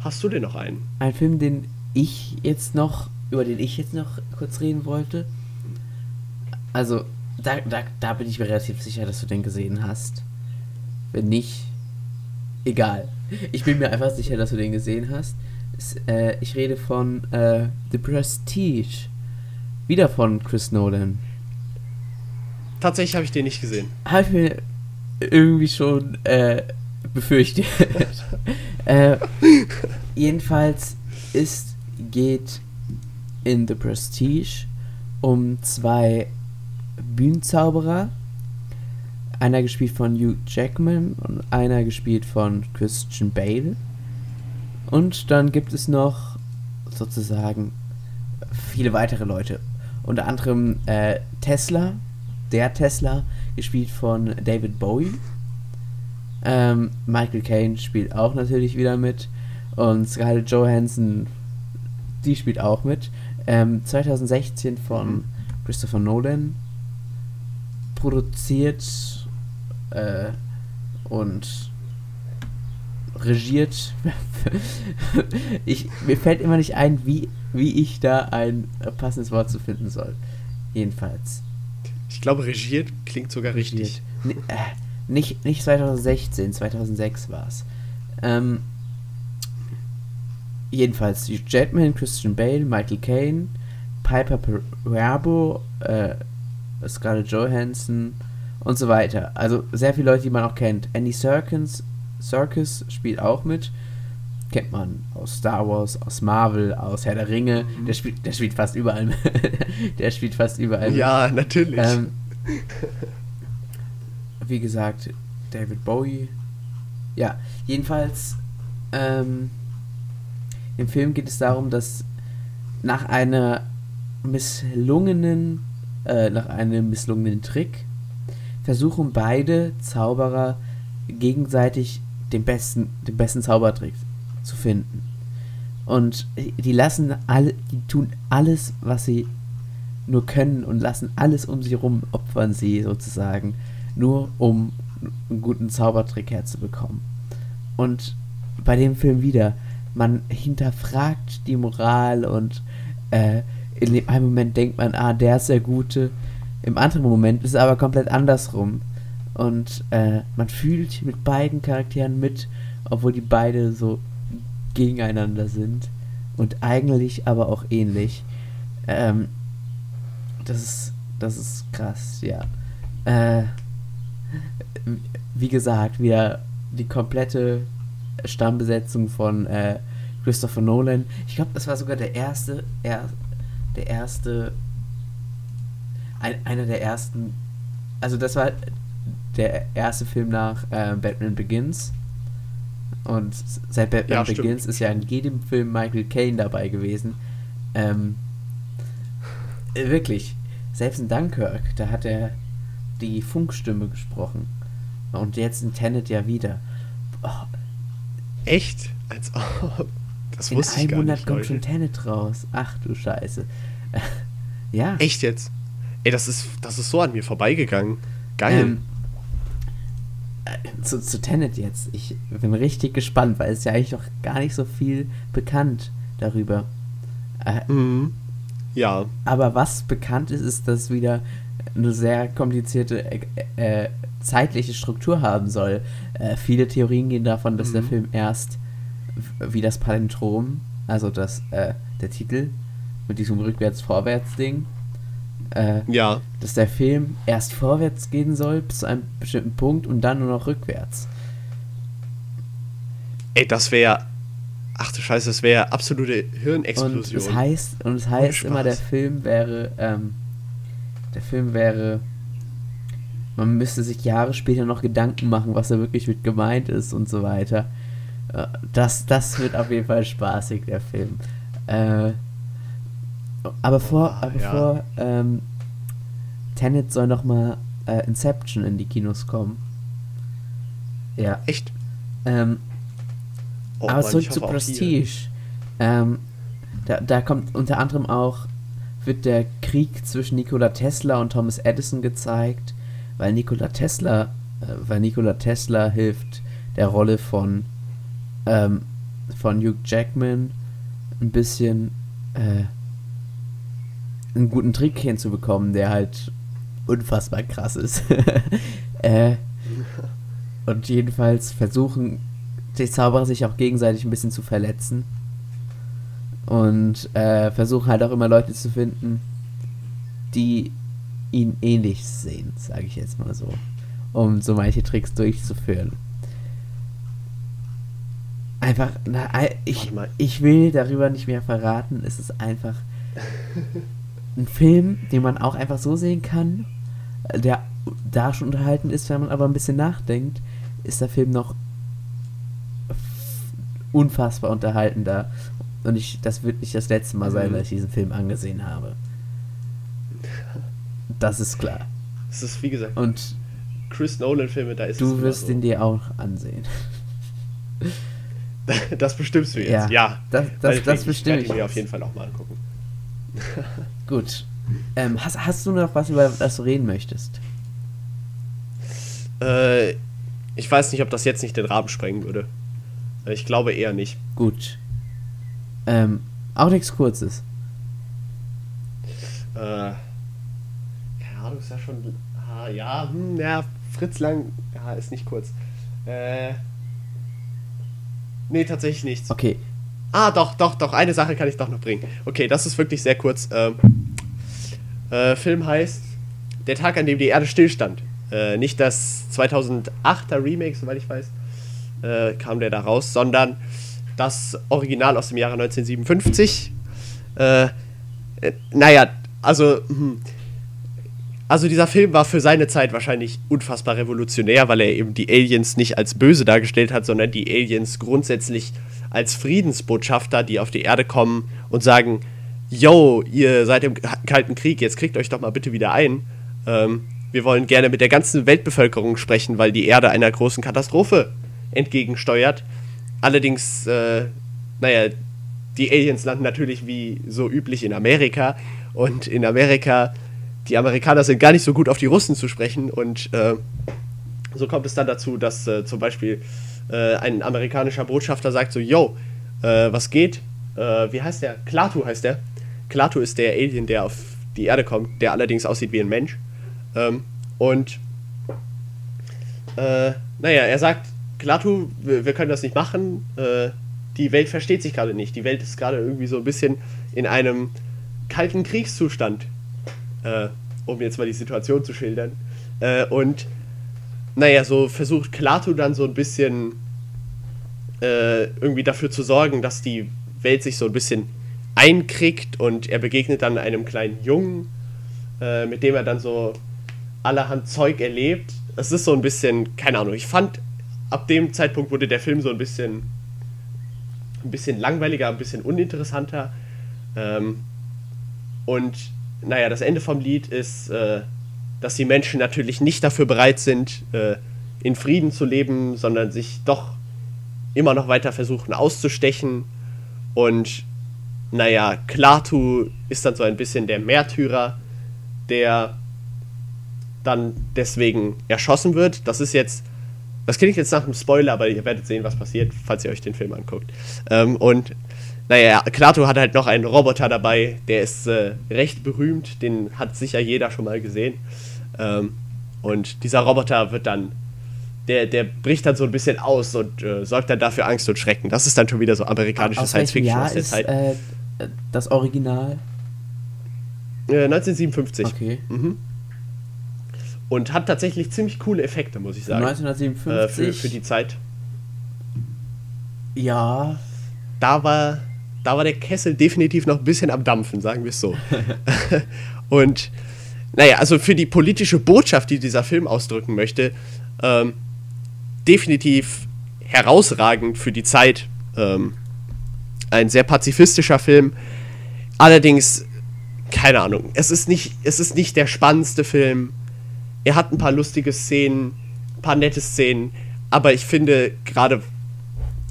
Hast du denn noch einen? Ein Film, den ich jetzt noch, über den ich jetzt noch kurz reden wollte. Also, da, da, da bin ich mir relativ sicher, dass du den gesehen hast. Wenn nicht, egal. Ich bin mir einfach sicher, dass du den gesehen hast. Es, äh, ich rede von äh, The Prestige. Wieder von Chris Nolan. Tatsächlich habe ich den nicht gesehen. Habe ich mir irgendwie schon äh, befürchtet. <laughs> äh, jedenfalls ist, geht in The Prestige um zwei Bühnenzauberer. Einer gespielt von Hugh Jackman und einer gespielt von Christian Bale. Und dann gibt es noch sozusagen viele weitere Leute. Unter anderem äh, Tesla, der Tesla, gespielt von David Bowie. Ähm, Michael Caine spielt auch natürlich wieder mit. Und Scarlett Johansson, die spielt auch mit. Ähm, 2016 von Christopher Nolan produziert äh, und regiert. <laughs> ich, mir fällt immer nicht ein, wie, wie ich da ein passendes Wort zu finden soll. Jedenfalls. Ich glaube, regiert klingt sogar regiert. richtig. N äh, nicht, nicht 2016, 2006 war es. Ähm, jedenfalls, Jetman, Christian Bale, Michael Caine, Piper Perabo, äh, Scarlett Johansson und so weiter. Also sehr viele Leute, die man auch kennt. Andy Serkins, Circus spielt auch mit. Kennt man aus Star Wars, aus Marvel, aus Herr der Ringe. Mhm. Der spielt, der spielt fast überall. <laughs> der spielt fast überall. Ja, natürlich. Ähm, wie gesagt, David Bowie. Ja, jedenfalls ähm, im Film geht es darum, dass nach einer misslungenen, äh, nach einem misslungenen Trick versuchen beide Zauberer gegenseitig den besten, den besten Zaubertrick zu finden. Und die lassen alle, die tun alles, was sie nur können und lassen alles um sich herum, opfern sie sozusagen, nur um einen guten Zaubertrick herzubekommen. Und bei dem Film wieder, man hinterfragt die Moral und äh, in einem Moment denkt man, ah, der ist der Gute. Im anderen Moment ist es aber komplett andersrum. Und äh, man fühlt mit beiden Charakteren mit, obwohl die beide so gegeneinander sind. Und eigentlich aber auch ähnlich. Ähm, das ist, das ist krass, ja. Äh, wie gesagt, wieder die komplette Stammbesetzung von äh, Christopher Nolan. Ich glaube, das war sogar der erste, er, der erste, ein, einer der ersten, also das war der erste Film nach äh, Batman Begins. Und seit Batman Ja, Begins stimmt. ist ja in jedem Film Michael Caine dabei gewesen. Ähm, äh, wirklich, selbst in Dunkirk, da hat er die Funkstimme gesprochen. Und jetzt in Tenet ja wieder. Oh, Echt? Als ob. Das in wusste ich einem gar Monat nicht, kommt Leute. schon Tenet raus. Ach du Scheiße. <laughs> ja. Echt jetzt? Ey, das ist, das ist so an mir vorbeigegangen. Geil. Ähm, äh, zu, zu Tenet jetzt. Ich bin richtig gespannt, weil es ja eigentlich noch gar nicht so viel bekannt darüber. Äh, mhm. Ja. aber was bekannt ist, ist, dass wieder eine sehr komplizierte äh, äh, zeitliche Struktur haben soll. Äh, viele Theorien gehen davon, dass der Mhm. Film erst wie das Palindrom, also das, äh, der Titel mit diesem Rückwärts-Vorwärts-Ding, äh, Ja. dass der Film erst vorwärts gehen soll bis zu einem bestimmten Punkt und dann nur noch rückwärts. Ey, das wäre. Ach du Scheiße, das wäre absolute Und Hirnexplosion. es heißt, und es heißt Spaß. immer, der Film wäre, ähm, der Film wäre, man müsste sich Jahre später noch Gedanken machen, was da wirklich mit gemeint ist und so weiter. Äh, Das, das wird auf jeden Fall spaßig, der Film. Äh, aber vor, Boah, aber ja. vor ähm, Tenet soll noch mal äh, Inception in die Kinos kommen. Ja. Echt? Ähm, Oh, aber Mann, zurück zu Prestige. Ähm, da, da kommt unter anderem auch, wird der Krieg zwischen Nikola Tesla und Thomas Edison gezeigt, weil Nikola Tesla, äh, weil Nikola Tesla hilft der Rolle von, ähm, von Hugh Jackman ein bisschen äh, einen guten Trick hinzubekommen, der halt unfassbar krass ist. <laughs> äh, und jedenfalls versuchen die Zauberer sich auch gegenseitig ein bisschen zu verletzen. Und äh, versuchen halt auch immer Leute zu finden, die ihn ähnlich sehen, sage ich jetzt mal so. Um so manche Tricks durchzuführen. Einfach, na, ich, ich will darüber nicht mehr verraten. Es ist einfach <laughs> ein Film, den man auch einfach so sehen kann, äh, der da schon unterhalten ist, wenn man aber ein bisschen nachdenkt, ist der Film noch unfassbar unterhaltender. Und ich, das wird nicht das letzte Mal sein, Mhm. dass ich diesen Film angesehen habe. Das ist klar. Es ist wie gesagt, Und Chris Nolan-Filme, da ist es du wirst so. ihn dir auch ansehen. <laughs> Das bestimmst du jetzt. Ja, Ja. das- das- Meinetwegen, das bestimme Ich ich werde ihn mir auf jeden Fall auch mal angucken. <laughs> Gut. Ähm, hast, hast du noch was, über das du reden möchtest? Äh, ich weiß nicht, ob das jetzt nicht den Rahmen sprengen würde. Ich glaube eher nicht. Gut. Ähm, auch nichts Kurzes. Äh, keine Ahnung, ist ja schon. Ah, ja, hm, ja, Fritz Lang, ja, ist nicht kurz. Äh. Nee, tatsächlich nichts. Okay. Ah, doch, doch, doch, eine Sache kann ich doch noch bringen. Okay, das ist wirklich sehr kurz. Ähm, äh, Film heißt Der Tag, an dem die Erde stillstand. Äh, nicht das 2008er Remake, soweit ich weiß, äh, kam der da raus, sondern das Original aus dem Jahre 1957. Äh, äh, naja, also, hm, also dieser Film war für seine Zeit wahrscheinlich unfassbar revolutionär, weil er eben die Aliens nicht als böse dargestellt hat, sondern die Aliens grundsätzlich als Friedensbotschafter, die auf die Erde kommen und sagen, yo, ihr seid im Kalten Krieg, jetzt kriegt euch doch mal bitte wieder ein. Ähm, wir wollen gerne mit der ganzen Weltbevölkerung sprechen, weil die Erde einer großen Katastrophe entgegensteuert. Allerdings, äh, naja, die Aliens landen natürlich wie so üblich in Amerika und in Amerika, die Amerikaner sind gar nicht so gut auf die Russen zu sprechen und äh, so kommt es dann dazu, dass äh, zum Beispiel äh, ein amerikanischer Botschafter sagt so, yo, äh, was geht? Äh, wie heißt der? Klaatu heißt der. Klaatu ist der Alien, der auf die Erde kommt, der allerdings aussieht wie ein Mensch. Ähm, und äh, naja, er sagt, Klaatu, wir, wir können das nicht machen. Die Welt versteht sich gerade nicht. Die Welt ist gerade irgendwie so ein bisschen in einem kalten Kriegszustand, äh, um jetzt mal die Situation zu schildern. Äh, und naja, so versucht Klaatu dann so ein bisschen äh, irgendwie dafür zu sorgen, dass die Welt sich so ein bisschen einkriegt und er begegnet dann einem kleinen Jungen, äh, mit dem er dann so allerhand Zeug erlebt. Es ist so ein bisschen, keine Ahnung, ich fand, ab dem Zeitpunkt wurde der Film so ein bisschen, ein bisschen langweiliger, ein bisschen uninteressanter. Ähm, und naja, das Ende vom Lied ist, äh, dass die Menschen natürlich nicht dafür bereit sind, äh, in Frieden zu leben, sondern sich doch immer noch weiter versuchen auszustechen. Und naja, Klaatu ist dann so ein bisschen der Märtyrer, der dann deswegen erschossen wird. Das ist jetzt, das klingt jetzt nach einem Spoiler, aber ihr werdet sehen, was passiert, falls ihr euch den Film anguckt. Ähm, und naja, Klaatu hat halt noch einen Roboter dabei, der ist äh, recht berühmt, den hat sicher jeder schon mal gesehen. Ähm, und dieser Roboter wird dann, der, der bricht dann so ein bisschen aus und äh, sorgt dann dafür Angst und Schrecken. Das ist dann schon wieder so amerikanische Science Fiction aus der ist, Zeit. Äh, das Original? 1957. Äh, okay. Mhm. Und hat tatsächlich ziemlich coole Effekte, muss ich sagen. 1957? Äh, für, für die Zeit. Ja. Da war, da war der Kessel definitiv noch ein bisschen am Dampfen, sagen wir es so. <laughs> und naja, also für die politische Botschaft, die dieser Film ausdrücken möchte, ähm, definitiv herausragend für die Zeit. Ähm, ein sehr pazifistischer Film. Allerdings, keine Ahnung, es ist nicht, es ist nicht der spannendste Film. Er hat ein paar lustige Szenen, ein paar nette Szenen, aber ich finde gerade,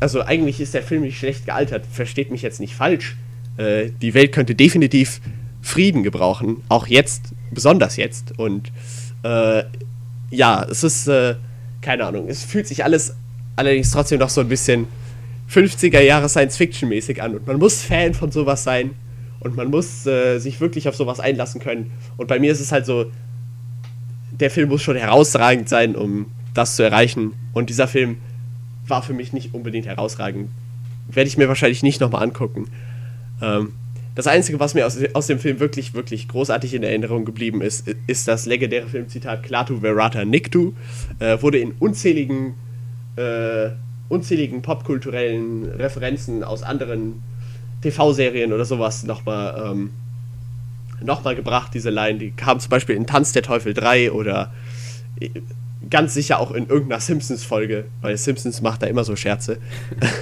also eigentlich ist der Film nicht schlecht gealtert, versteht mich jetzt nicht falsch. Äh, die Welt könnte definitiv Frieden gebrauchen, auch jetzt, besonders jetzt. Und äh, ja, es ist, äh, keine Ahnung, es fühlt sich alles allerdings trotzdem noch so ein bisschen 50er Jahre Science-Fiction-mäßig an. Und man muss Fan von sowas sein und man muss äh, sich wirklich auf sowas einlassen können. Und bei mir ist es halt so, der Film muss schon herausragend sein, um das zu erreichen. Und dieser Film war für mich nicht unbedingt herausragend. Werde ich mir wahrscheinlich nicht nochmal angucken. Ähm, das Einzige, was mir aus, aus dem Film wirklich, wirklich großartig in Erinnerung geblieben ist, ist das legendäre Filmzitat Klatu Verata Niktu. Äh, wurde in unzähligen äh, unzähligen popkulturellen Referenzen aus anderen TV-Serien oder sowas nochmal ähm, noch gebracht, diese Line. Die kam zum Beispiel in Tanz der Teufel 3 oder äh, ganz sicher auch in irgendeiner Simpsons-Folge, weil Simpsons macht da immer so Scherze,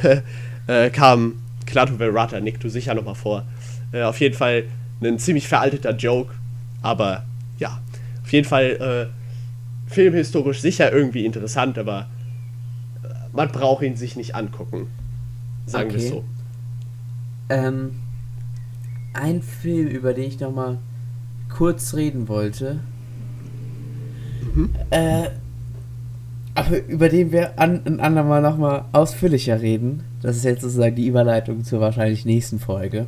<laughs> äh, kam Klaatu Verata, Nick, du sicher nochmal vor. Äh, auf jeden Fall ein ziemlich veralteter Joke, aber ja, auf jeden Fall äh, filmhistorisch sicher irgendwie interessant, aber man braucht ihn sich nicht angucken. Sagen okay. wir so. Ähm, ein Film, über den ich noch mal kurz reden wollte. Mhm. Äh, aber über den wir an, ein andermal noch mal ausführlicher reden. Das ist jetzt sozusagen die Überleitung zur wahrscheinlich nächsten Folge.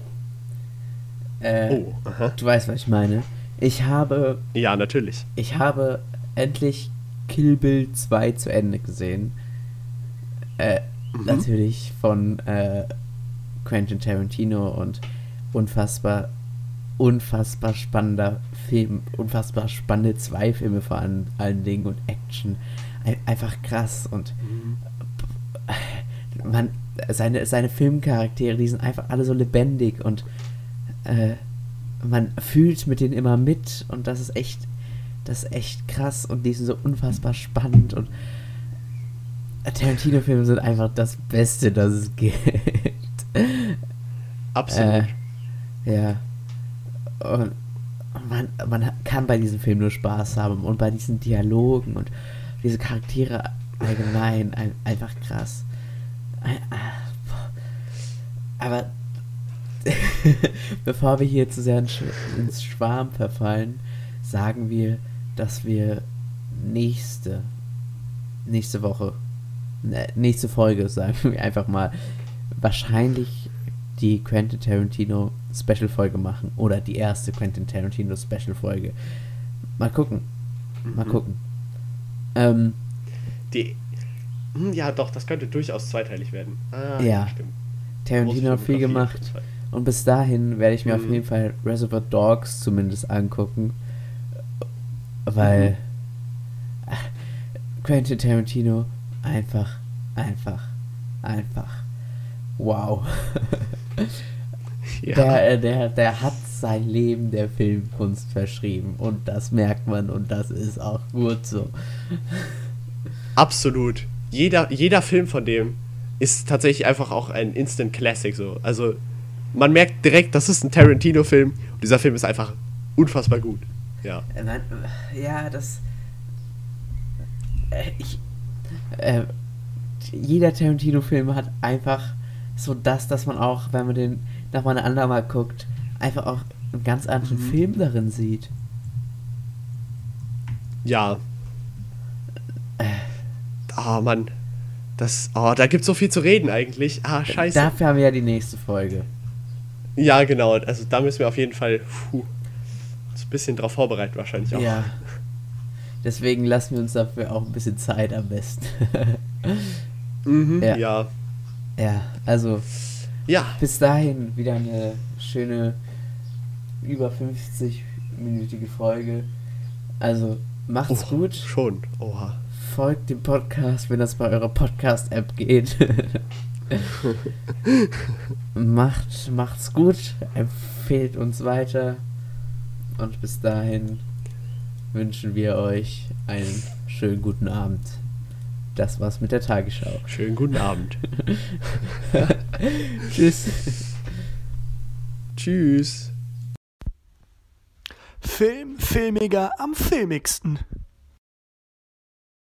Äh, oh, aha. Du weißt, was ich meine. Ich habe. Ja, natürlich. Ich habe endlich Kill Bill 2 zu Ende gesehen. Äh, mhm. Natürlich von äh, Quentin Tarantino und unfassbar, unfassbar spannender Film, unfassbar spannende zwei Filme vor allen, allen Dingen und Action. Ein, einfach krass und mhm. man, seine, seine Filmcharaktere, die sind einfach alle so lebendig und äh, man fühlt mit denen immer mit und das ist echt, das ist echt krass und die sind so unfassbar spannend und Tarantino-Filme sind einfach das Beste, das es gibt. Absolut. Äh, ja. Und man, man kann bei diesem Film nur Spaß haben und bei diesen Dialogen und diese Charaktere allgemein ein, einfach krass. Aber <laughs> bevor wir hier zu sehr ins Schwarm verfallen, sagen wir, dass wir nächste nächste Woche Ne, nächste Folge, sagen wir einfach mal, wahrscheinlich die Quentin Tarantino Special Folge machen oder die erste Quentin Tarantino Special Folge. Mal gucken. Mal mhm. gucken. Ähm, die. Hm, ja, doch, das könnte durchaus zweiteilig werden. Ah, Ja. stimmt. Tarantino hat viel gemacht. Fall. Und bis dahin werde ich mir auf Mhm. jeden Fall Reservoir Dogs zumindest angucken. Weil Mhm. Quentin Tarantino einfach, einfach, einfach. Wow. <laughs> Ja. Der, äh, der, der hat sein Leben der Filmkunst verschrieben. Und das merkt man und das ist auch gut so. Absolut. Jeder, jeder Film von dem ist tatsächlich einfach auch ein Instant Classic so. Also man merkt direkt, das ist ein Tarantino-Film und dieser Film ist einfach unfassbar gut. Ja. Äh, äh, ja, das. Äh, ich, äh, jeder Tarantino-Film hat einfach so das, dass man auch, wenn man den nochmal ein andermal guckt, einfach auch einen ganz anderen Film darin sieht. Ja. Ah, Mann. Das, oh, da gibt so viel zu reden eigentlich. Ah, scheiße. Dafür haben wir ja die nächste Folge. Ja, genau. Also da müssen wir auf jeden Fall puh, ein bisschen drauf vorbereiten wahrscheinlich auch. Ja. Deswegen lassen wir uns dafür auch ein bisschen Zeit am besten. <laughs> Mhm, Ja. ja. ja, also Ja. bis dahin wieder eine schöne über 50-minütige Folge. Also macht's Oh, gut. Schon. Oha. Folgt dem Podcast, wenn das bei eurer Podcast-App geht. <laughs> <laughs> Macht, macht's gut, empfehlt uns weiter. Und bis dahin wünschen wir euch einen schönen guten Abend. Das war's mit der Tagesschau. Schönen guten Abend. <laughs> Tschüss. Tschüss. Film, Filmiger am filmigsten.